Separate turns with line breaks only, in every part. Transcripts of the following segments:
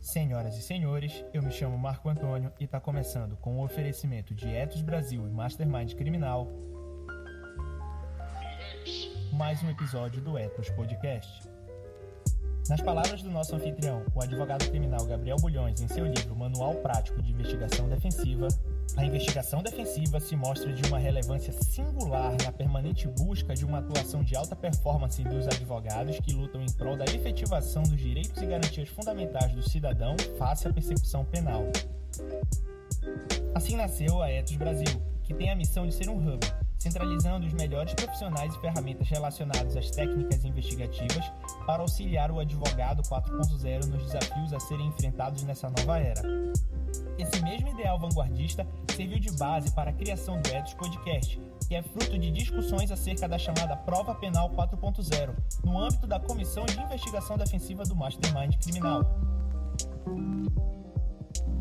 Senhoras e senhores, eu me chamo Marco Antônio e está começando com o oferecimento de Etos Brasil e Mastermind Criminal mais um episódio do Etos Podcast. Nas palavras do nosso anfitrião, o advogado criminal Gabriel Bulhões, em seu livro Manual Prático de Investigação Defensiva, a investigação defensiva se mostra de uma relevância singular na permanente busca de uma atuação de alta performance dos advogados que lutam em prol da efetivação dos direitos e garantias fundamentais do cidadão face à persecução penal. Assim nasceu a Etos Brasil, que tem a missão de ser um hub centralizando os melhores profissionais e ferramentas relacionadas às técnicas investigativas para auxiliar o advogado 4.0 nos desafios a serem enfrentados nessa nova era. Esse mesmo ideal vanguardista serviu de base para a criação do Etos Podcast, que é fruto de discussões acerca da chamada Prova Penal 4.0, no âmbito da Comissão de Investigação Defensiva do Mastermind Criminal.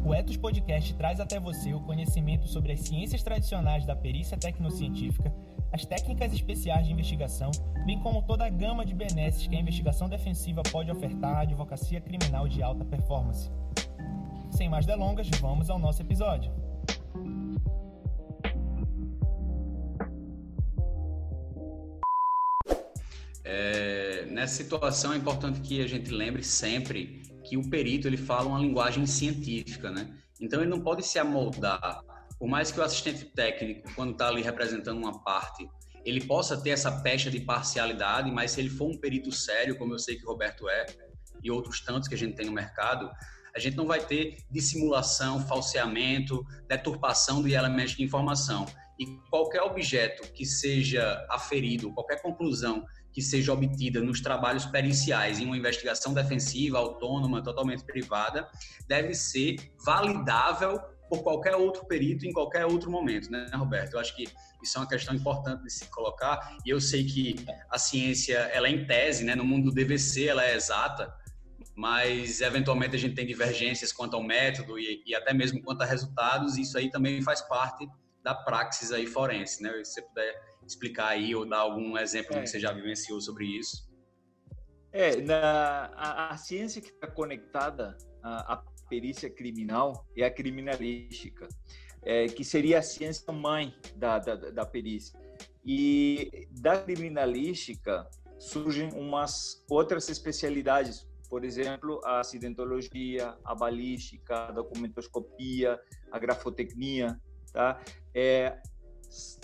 O Etos Podcast traz até você o conhecimento sobre as ciências tradicionais da perícia tecnocientífica, as técnicas especiais de investigação, bem como toda a gama de benesses que a investigação defensiva pode ofertar à advocacia criminal de alta performance. Sem mais delongas, vamos ao nosso episódio.
É, nessa situação é importante que a gente lembre sempre que o perito ele fala uma linguagem científica, né? Então ele não pode se amoldar. Por mais que o assistente técnico, quando está ali representando uma parte, ele possa ter essa pecha de parcialidade, mas se ele for um perito sério, como eu sei que o Roberto é, e outros tantos que a gente tem no mercado, a gente não vai ter dissimulação, falseamento, deturpação de elementos de informação. E qualquer objeto que seja aferido, qualquer conclusão que seja obtida nos trabalhos periciais em uma investigação defensiva, autônoma, totalmente privada, deve ser validável por qualquer outro perito em qualquer outro momento, né, Roberto? Eu acho que isso é uma questão importante de se colocar, e eu sei que a ciência, ela é em tese, né, no mundo do DVC, ela é exata, mas eventualmente a gente tem divergências quanto ao método e, e até mesmo quanto a resultados, e isso aí também faz parte da praxis aí forense, né? Se você puder explicar aí ou dar algum exemplo é. que você já vivenciou sobre isso.
É, na, a, a ciência que está conectada à, perícia criminal é a criminalística, é, que seria a ciência mãe da, da, da perícia. E da criminalística surgem umas outras especialidades, por exemplo, a acidentologia, a balística, a documentoscopia, a grafotecnia, tá? É,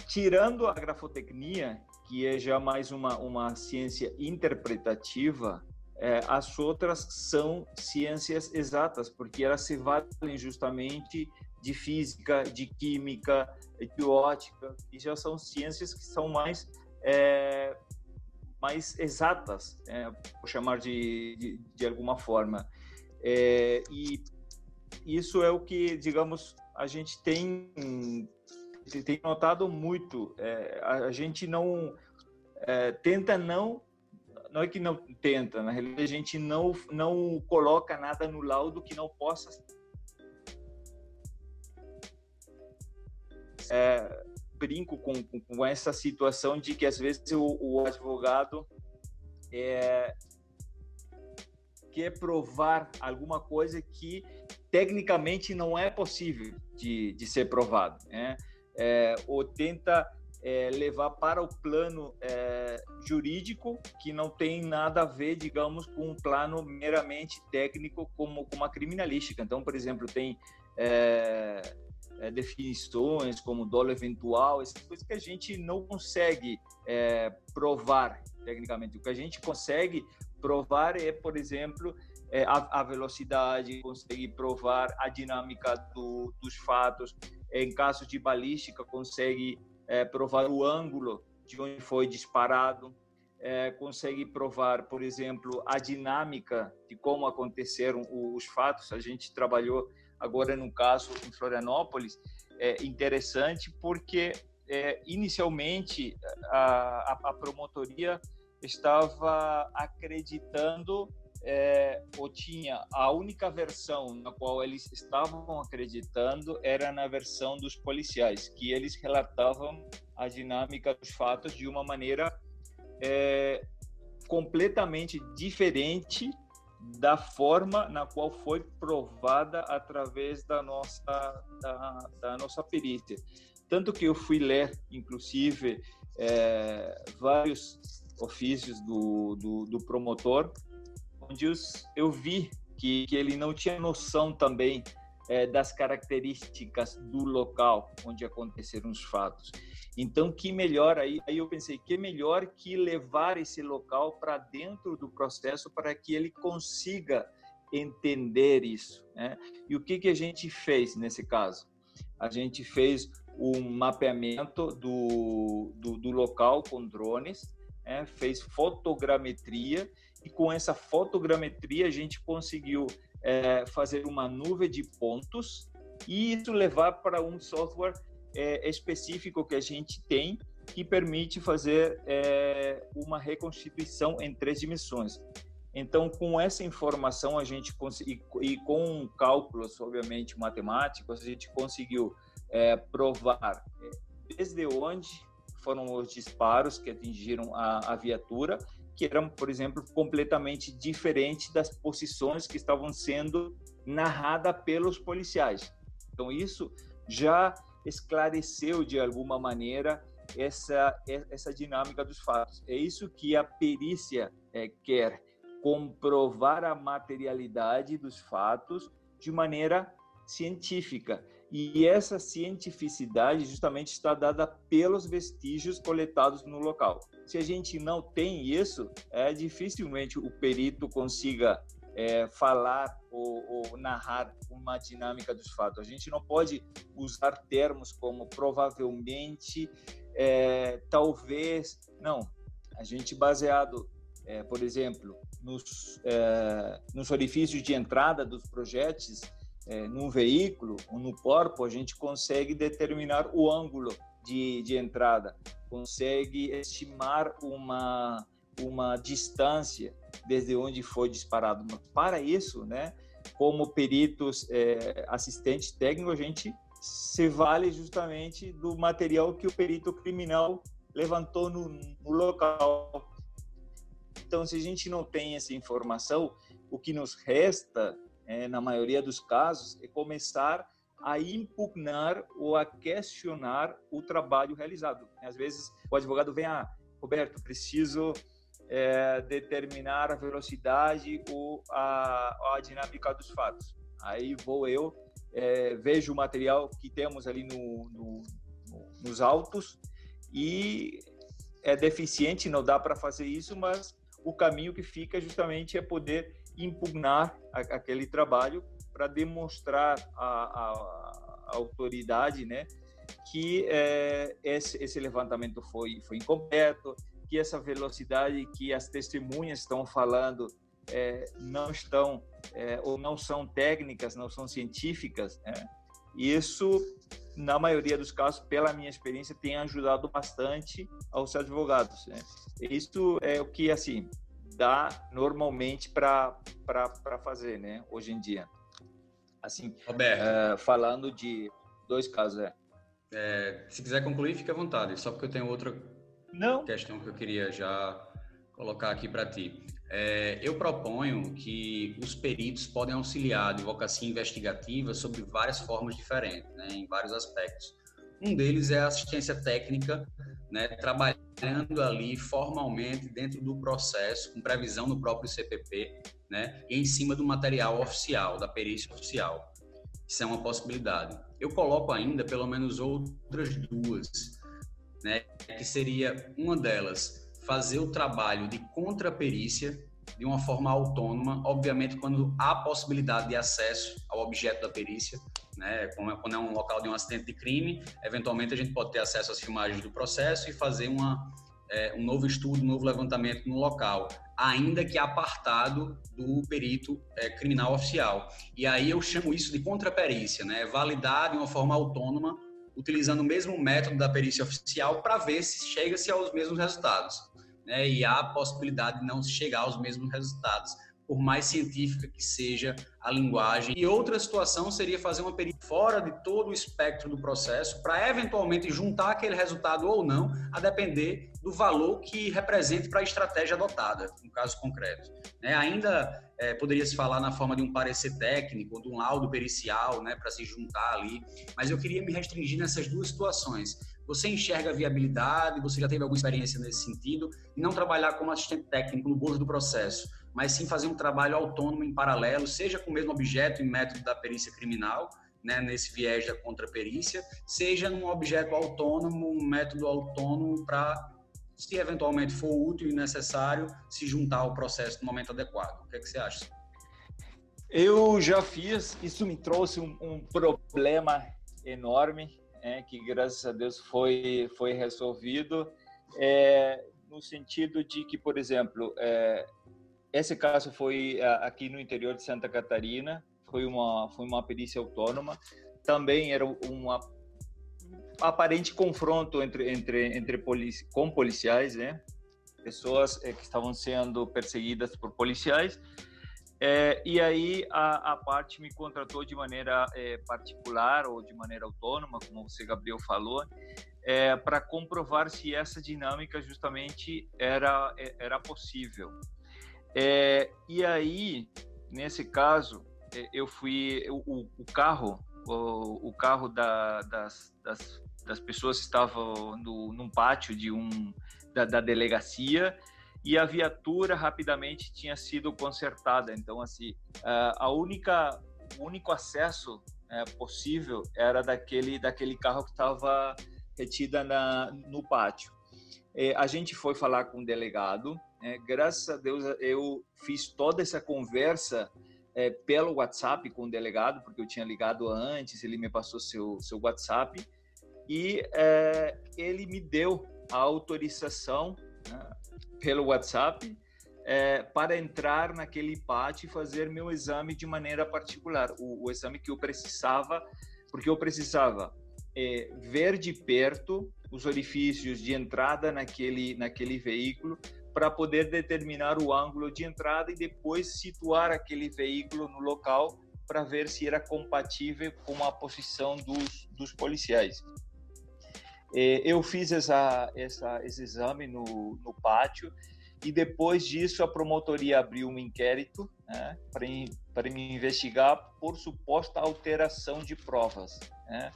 tirando a grafotecnia, que é já mais uma, uma ciência interpretativa, é, as outras são ciências exatas, porque elas se valem justamente de física, de química, de ótica, e já são ciências que são mais é, mais exatas, é, por chamar de, de, de alguma forma. É, e isso é o que, digamos, a gente tem tem notado muito. É, a, gente não é, tenta não não é que não tenta, na realidade a gente não não coloca nada no laudo que não possa é, brinco com, com, essa situação de que às vezes o, o advogado é, quer provar alguma coisa que tecnicamente não é possível de, de ser provado, né? É, ou tenta é, levar para o plano é, jurídico que não tem nada a ver, digamos, com um plano meramente técnico como, como a criminalística. Então, por exemplo, tem é, é, definições como dolo eventual, essas coisas que a gente não consegue é, provar tecnicamente. O que a gente consegue provar é, por exemplo, a, a, velocidade, consegue provar a dinâmica do, dos fatos, em caso de balística, consegue é, provar o ângulo de onde foi disparado, é, consegue provar, por exemplo, a dinâmica de como aconteceram os fatos. A gente trabalhou agora num caso em Florianópolis, é interessante porque é, inicialmente a, a, promotoria estava acreditando é, tinha a única versão na qual eles estavam acreditando era na versão dos policiais, que eles relatavam a dinâmica dos fatos de uma maneira é, completamente diferente da forma na qual foi provada através da nossa da, da nossa perícia. Tanto que eu fui ler, inclusive, é, vários ofícios do, do, do promotor onde eu vi que, que ele não tinha noção também é, das características do local onde aconteceram os fatos. Então, que melhor aí? Aí eu pensei que melhor que levar esse local para dentro do processo para que ele consiga entender isso. Né? E o que que a gente fez nesse caso? A gente fez um mapeamento do, do, do local com drones, né? fez fotogrametria e com essa fotogrametria a gente conseguiu é, fazer uma nuvem de pontos e isso levar para um software é, específico que a gente tem que permite fazer é, uma reconstituição em três dimensões. Então, com essa informação, a gente e, com cálculos, obviamente, matemáticos, a gente conseguiu é, provar é, desde onde foram os disparos que atingiram a, a viatura que eram, por exemplo, completamente diferentes das posições que estavam sendo narradas pelos policiais. Então, isso já esclareceu de alguma maneira essa essa dinâmica dos fatos. É isso que a perícia é, quer comprovar a materialidade dos fatos de maneira científica. E essa cientificidade justamente está dada pelos vestígios coletados no local. Se a gente não tem isso, é dificilmente o perito consiga é, falar ou, ou, narrar uma dinâmica dos fatos. A gente não pode usar termos como provavelmente, é, talvez, não. A gente baseado, é, por exemplo, nos, é, nos orifícios de entrada dos projéteis, é, num veículo ou no corpo, a gente consegue determinar o ângulo de, de entrada, consegue estimar uma, uma distância desde onde foi disparado. Mas para isso, né, como peritos é, técnicos, a gente se vale justamente do material que o perito criminal levantou no, no local. Então, se a gente não tem essa informação, o que nos resta é, na maioria dos casos, é começar a impugnar ou a questionar o trabalho realizado. Às vezes o advogado vem, ah, Roberto, preciso é, determinar a velocidade ou a, a, dinâmica dos fatos. Aí vou eu, é, vejo o material que temos ali no, no, no, nos autos e é deficiente, não dá para fazer isso, mas o caminho que fica justamente é poder impugnar aquele trabalho para demonstrar à, autoridade, né, que é, esse, esse, levantamento foi foi incompleto, que essa velocidade que as testemunhas estão falando é, não estão é, ou não são técnicas, não são científicas. Né? Isso, na maioria dos casos, pela minha experiência, tem ajudado bastante aos advogados. Né? Isso é o que assim dá normalmente para fazer, né? Hoje em dia. Assim, uh, falando de dois casos, é.
é. Se quiser concluir, fique à vontade. Só porque eu tenho outra Não. questão que eu queria já colocar aqui para ti. É, eu proponho que os peritos podem auxiliar a advocacia investigativa sobre várias formas diferentes, né, em vários aspectos. Um deles é a assistência técnica, né, ali formalmente dentro do processo, com previsão no próprio CPP, né, e em cima do material oficial, da perícia oficial. Isso é uma possibilidade. Eu coloco ainda pelo menos outras duas, né, que seria uma delas fazer o trabalho de contraperícia de uma forma autônoma, obviamente quando há possibilidade de acesso ao objeto da perícia, né? Quando é um local de um acidente de crime, eventualmente a gente pode ter acesso às filmagens do processo e fazer uma, é, um novo estudo, um novo levantamento no local, ainda que apartado do perito é, criminal oficial. E aí eu chamo isso de contraperícia, né? Validar de uma forma autônoma, utilizando o mesmo método da perícia oficial para ver se chega-se aos mesmos resultados. Né? E há a possibilidade de não chegar aos mesmos resultados por mais científica que seja a linguagem. E outra situação seria fazer uma perícia fora de todo o espectro do processo, para eventualmente juntar aquele resultado ou não, a depender do valor que represente para a estratégia adotada, no caso concreto. Né? Ainda é, poderia se falar na forma de um parecer técnico, de um laudo pericial, né, para se juntar ali, mas eu queria me restringir nessas duas situações. Você enxerga viabilidade, você já teve alguma experiência nesse sentido, e não trabalhar como assistente técnico no bojo do processo mas sim fazer um trabalho autônomo em paralelo, seja com o mesmo objeto e método da perícia criminal, né, nesse viés da contraperícia, seja num objeto autônomo, um método autônomo para, se eventualmente for útil e necessário, se juntar ao processo no momento adequado. O que, é que você acha?
Eu já fiz, isso me trouxe um, um problema enorme, é, que graças a Deus foi, foi resolvido, é, no sentido de que, por exemplo, é, esse caso foi é, aqui no interior de Santa Catarina, foi uma foi uma perícia autônoma. Também era um aparente confronto entre entre entre polici com policiais, né? Pessoas é, que estavam sendo perseguidas por policiais. É, e aí a, a, parte me contratou de maneira é, particular ou de maneira autônoma, como você Gabriel falou, é, para comprovar se essa dinâmica justamente era era possível. É, e aí, nesse caso, é, eu fui o, o carro, o, o carro da, das, das, das, pessoas estava no, num pátio de um da, da, delegacia e a viatura rapidamente tinha sido consertada. Então, assim, a única o único acesso é, possível era daquele daquele carro que estava retida na, no pátio. É, a gente foi falar com o delegado é, graças a Deus, eu fiz toda essa conversa é, pelo WhatsApp com o delegado, porque eu tinha ligado antes, ele me passou seu, seu WhatsApp, e ele me deu a autorização né, pelo WhatsApp é, para entrar naquele pátio e fazer meu exame de maneira particular, o, o exame que eu precisava, porque eu precisava é, ver de perto os orifícios de entrada naquele, naquele veículo, para poder determinar o ângulo de entrada e depois situar aquele veículo no local para ver se era compatível com a posição dos, dos policiais. É, eu fiz essa, essa, esse exame no, no pátio e depois disso a promotoria abriu um inquérito né, para me investigar por suposta alteração de provas. Né.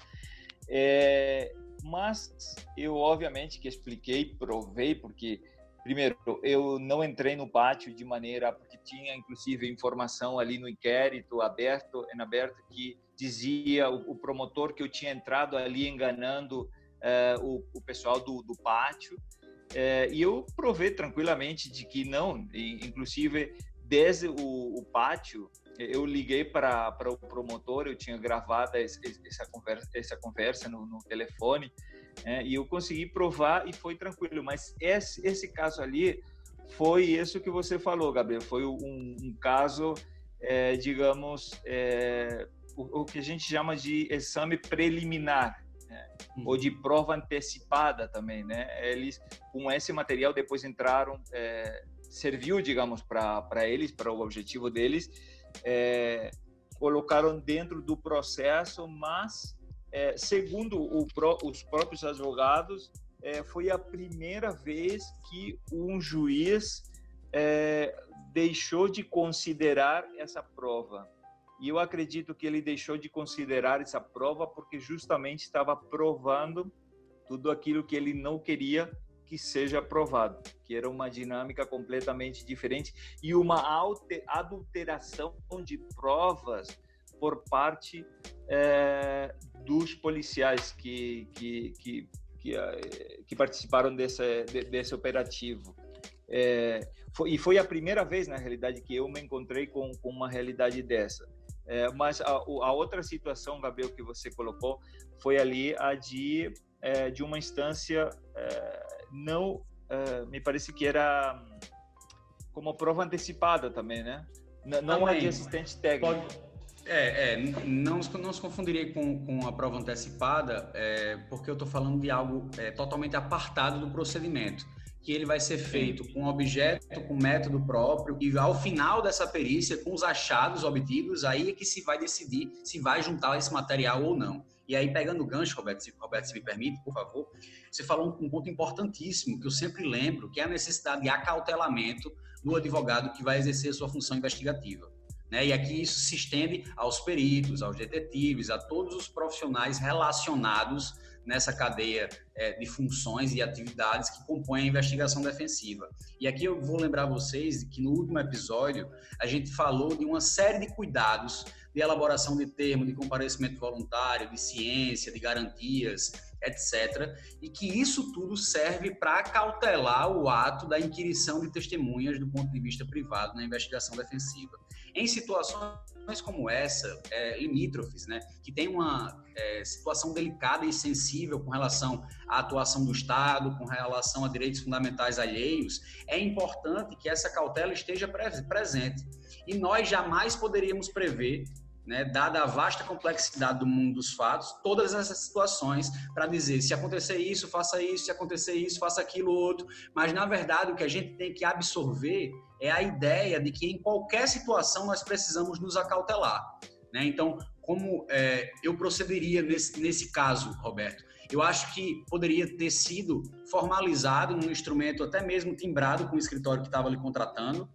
É, mas eu obviamente que expliquei, provei, porque primeiro, eu não entrei no pátio de maneira porque tinha inclusive informação ali no inquérito aberto, em aberto que dizia o, o promotor que eu tinha entrado ali enganando uh, o, o, pessoal do, do pátio. Uh, e eu provei tranquilamente de que não, e, inclusive desde o, o pátio eu liguei para o promotor, eu tinha gravado essa conversa, essa conversa no, no telefone é, e eu consegui provar e foi tranquilo. Mas esse, esse caso ali foi isso que você falou, Gabriel. Foi um, um caso, é, digamos, é, o, o, que a gente chama de exame preliminar. Né? Ou de prova antecipada também, né? Eles, com esse material, depois entraram, é, serviu, digamos, para eles, para o objetivo deles, é, colocaram dentro do processo, mas é, segundo o, os próprios advogados, é, foi a primeira vez que um juiz é, deixou de considerar essa prova. E eu acredito que ele deixou de considerar essa prova porque justamente estava provando tudo aquilo que ele não queria que seja aprovado, que era uma dinâmica completamente diferente e uma adulteração de provas por parte é, dos policiais que, que, que, que, eh, que participaram desse, desse operativo. É, foi, e foi a primeira vez, na realidade, que eu me encontrei com, com uma realidade dessa. É, mas a, a, outra situação, Gabriel, que você colocou, foi ali a de, é, de uma instância não, me parece que era como prova antecipada também, né? Não, não a de assistente técnico. Pode
é, é não, não se confundiria com, com a prova antecipada, é, porque eu estou falando de algo é, totalmente apartado do procedimento, que ele vai ser feito com objeto, com método próprio, e ao final dessa perícia, com os achados obtidos, aí é que se vai decidir se vai juntar esse material ou não. E aí, pegando o gancho, Roberto, se, Roberto, se me permite, por favor, você falou um, um ponto importantíssimo que eu sempre lembro, que é a necessidade de acautelamento do advogado que vai exercer sua função investigativa. Né? E aqui isso se estende aos peritos, aos detetives, a todos os profissionais relacionados nessa cadeia é, de funções e atividades que compõem a investigação defensiva. E aqui eu vou lembrar vocês que no último episódio a gente falou de uma série de cuidados de elaboração de termo de comparecimento voluntário, de ciência, de garantias, etc. E que isso tudo serve para cautelar o ato da inquirição de testemunhas do ponto de vista privado na investigação defensiva. Em situações como essa, é, limítrofes, né, que tem uma é, situação delicada e sensível com relação à atuação do Estado, com relação a direitos fundamentais alheios, é importante que essa cautela esteja presente. E nós jamais poderíamos prever né, dada a vasta complexidade do mundo dos fatos, todas essas situações para dizer se acontecer isso, faça isso, se acontecer isso, faça aquilo outro. Mas na verdade o que a gente tem que absorver é a ideia de que em qualquer situação nós precisamos nos acautelar. Né? Então, como é, eu procederia nesse, nesse caso, Roberto? Eu acho que poderia ter sido formalizado num instrumento até mesmo timbrado com o escritório que estava lhe contratando,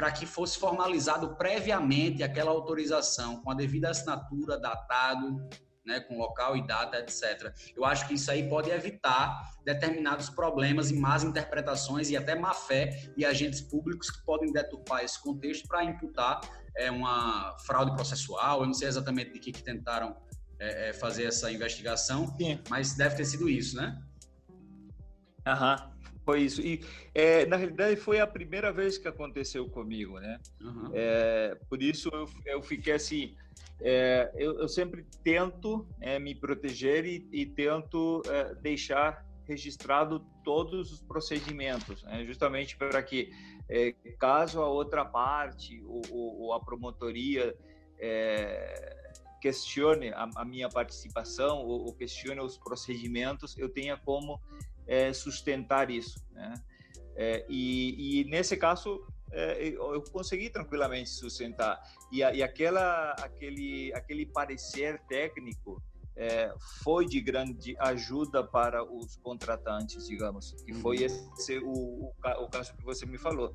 para que fosse formalizado previamente aquela autorização com a devida assinatura, datado, né, com local e data, etc. Eu acho que isso aí pode evitar determinados problemas e más interpretações e até má fé de agentes públicos que podem deturpar esse contexto para imputar é, uma fraude processual. Eu não sei exatamente de que, que tentaram é, é fazer essa investigação, Sim. mas deve ter sido isso, né?
Aham. Foi isso. E, é, na realidade, foi a primeira vez que aconteceu comigo, né? Uhum. É, por isso, eu, eu fiquei assim... É, eu, eu, sempre tento é, me proteger e, e tento é, deixar registrado todos os procedimentos, né? justamente para que, é, caso a outra parte ou, ou a promotoria questione a, a, minha participação ou, ou questione os procedimentos, eu tenha como é, sustentar isso. Né? É, e, e, nesse caso é, eu consegui tranquilamente sustentar e, a, e aquela aquele aquele parecer técnico é, foi de grande ajuda para os contratantes, digamos, que foi uhum. esse o, o, o caso que você me falou.